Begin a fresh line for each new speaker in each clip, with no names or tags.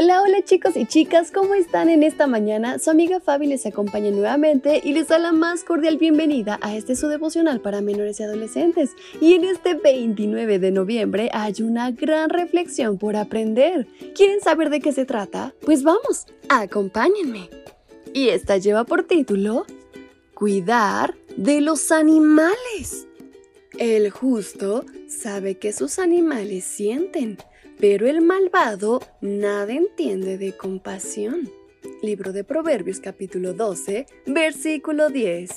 Hola, hola chicos y chicas, ¿cómo están en esta mañana? Su amiga Fabi les acompaña nuevamente y les da la más cordial bienvenida a este su devocional para menores y adolescentes. Y en este 29 de noviembre hay una gran reflexión por aprender. ¿Quieren saber de qué se trata? Pues vamos, acompáñenme. Y esta lleva por título Cuidar de los animales. El justo sabe que sus animales sienten pero el malvado nada entiende de compasión. Libro de Proverbios capítulo 12, versículo 10.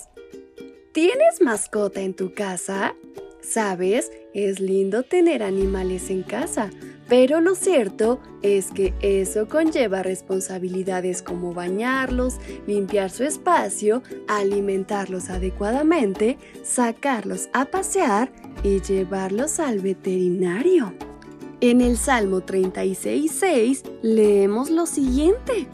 ¿Tienes mascota en tu casa? Sabes, es lindo tener animales en casa, pero lo cierto es que eso conlleva responsabilidades como bañarlos, limpiar su espacio, alimentarlos adecuadamente, sacarlos a pasear y llevarlos al veterinario. En el Salmo 36.6 leemos lo siguiente.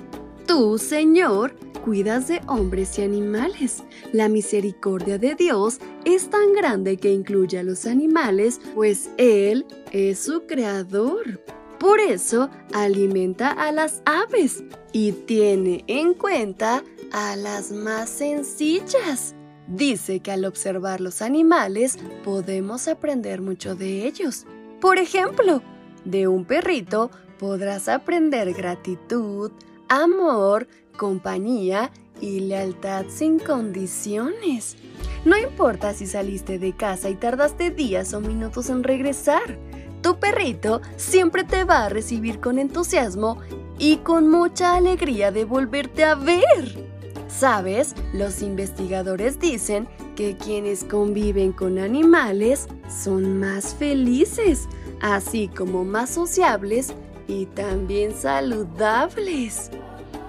Tú, Señor, cuidas de hombres y animales. La misericordia de Dios es tan grande que incluye a los animales, pues Él es su creador. Por eso alimenta a las aves y tiene en cuenta a las más sencillas. Dice que al observar los animales podemos aprender mucho de ellos. Por ejemplo, de un perrito podrás aprender gratitud, amor, compañía y lealtad sin condiciones. No importa si saliste de casa y tardaste días o minutos en regresar, tu perrito siempre te va a recibir con entusiasmo y con mucha alegría de volverte a ver. ¿Sabes? Los investigadores dicen que quienes conviven con animales son más felices así como más sociables y también saludables.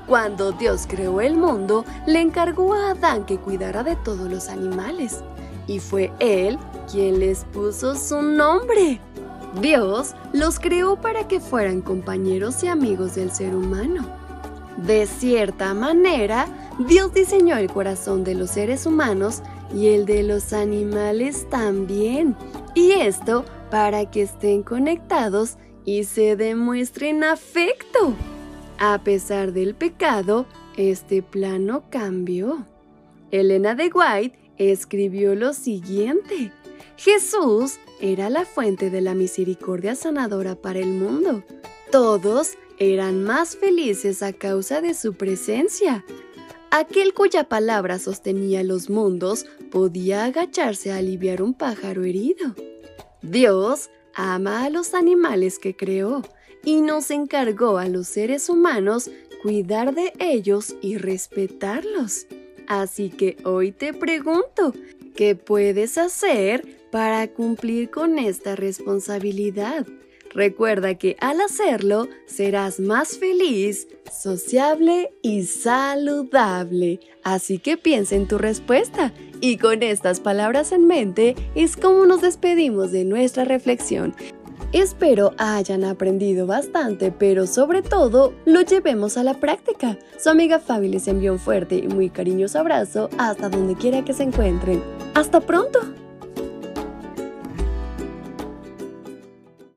Cuando Dios creó el mundo, le encargó a Adán que cuidara de todos los animales, y fue él quien les puso su nombre. Dios los creó para que fueran compañeros y amigos del ser humano. De cierta manera, Dios diseñó el corazón de los seres humanos y el de los animales también. Y esto para que estén conectados y se demuestren afecto. A pesar del pecado, este plano cambió. Elena de White escribió lo siguiente. Jesús era la fuente de la misericordia sanadora para el mundo. Todos eran más felices a causa de su presencia. Aquel cuya palabra sostenía los mundos podía agacharse a aliviar un pájaro herido. Dios ama a los animales que creó y nos encargó a los seres humanos cuidar de ellos y respetarlos. Así que hoy te pregunto, ¿qué puedes hacer para cumplir con esta responsabilidad? Recuerda que al hacerlo serás más feliz, sociable y saludable. Así que piensa en tu respuesta y con estas palabras en mente es como nos despedimos de nuestra reflexión. Espero hayan aprendido bastante, pero sobre todo lo llevemos a la práctica. Su amiga Fabi les envió un fuerte y muy cariñoso abrazo hasta donde quiera que se encuentren. ¡Hasta pronto!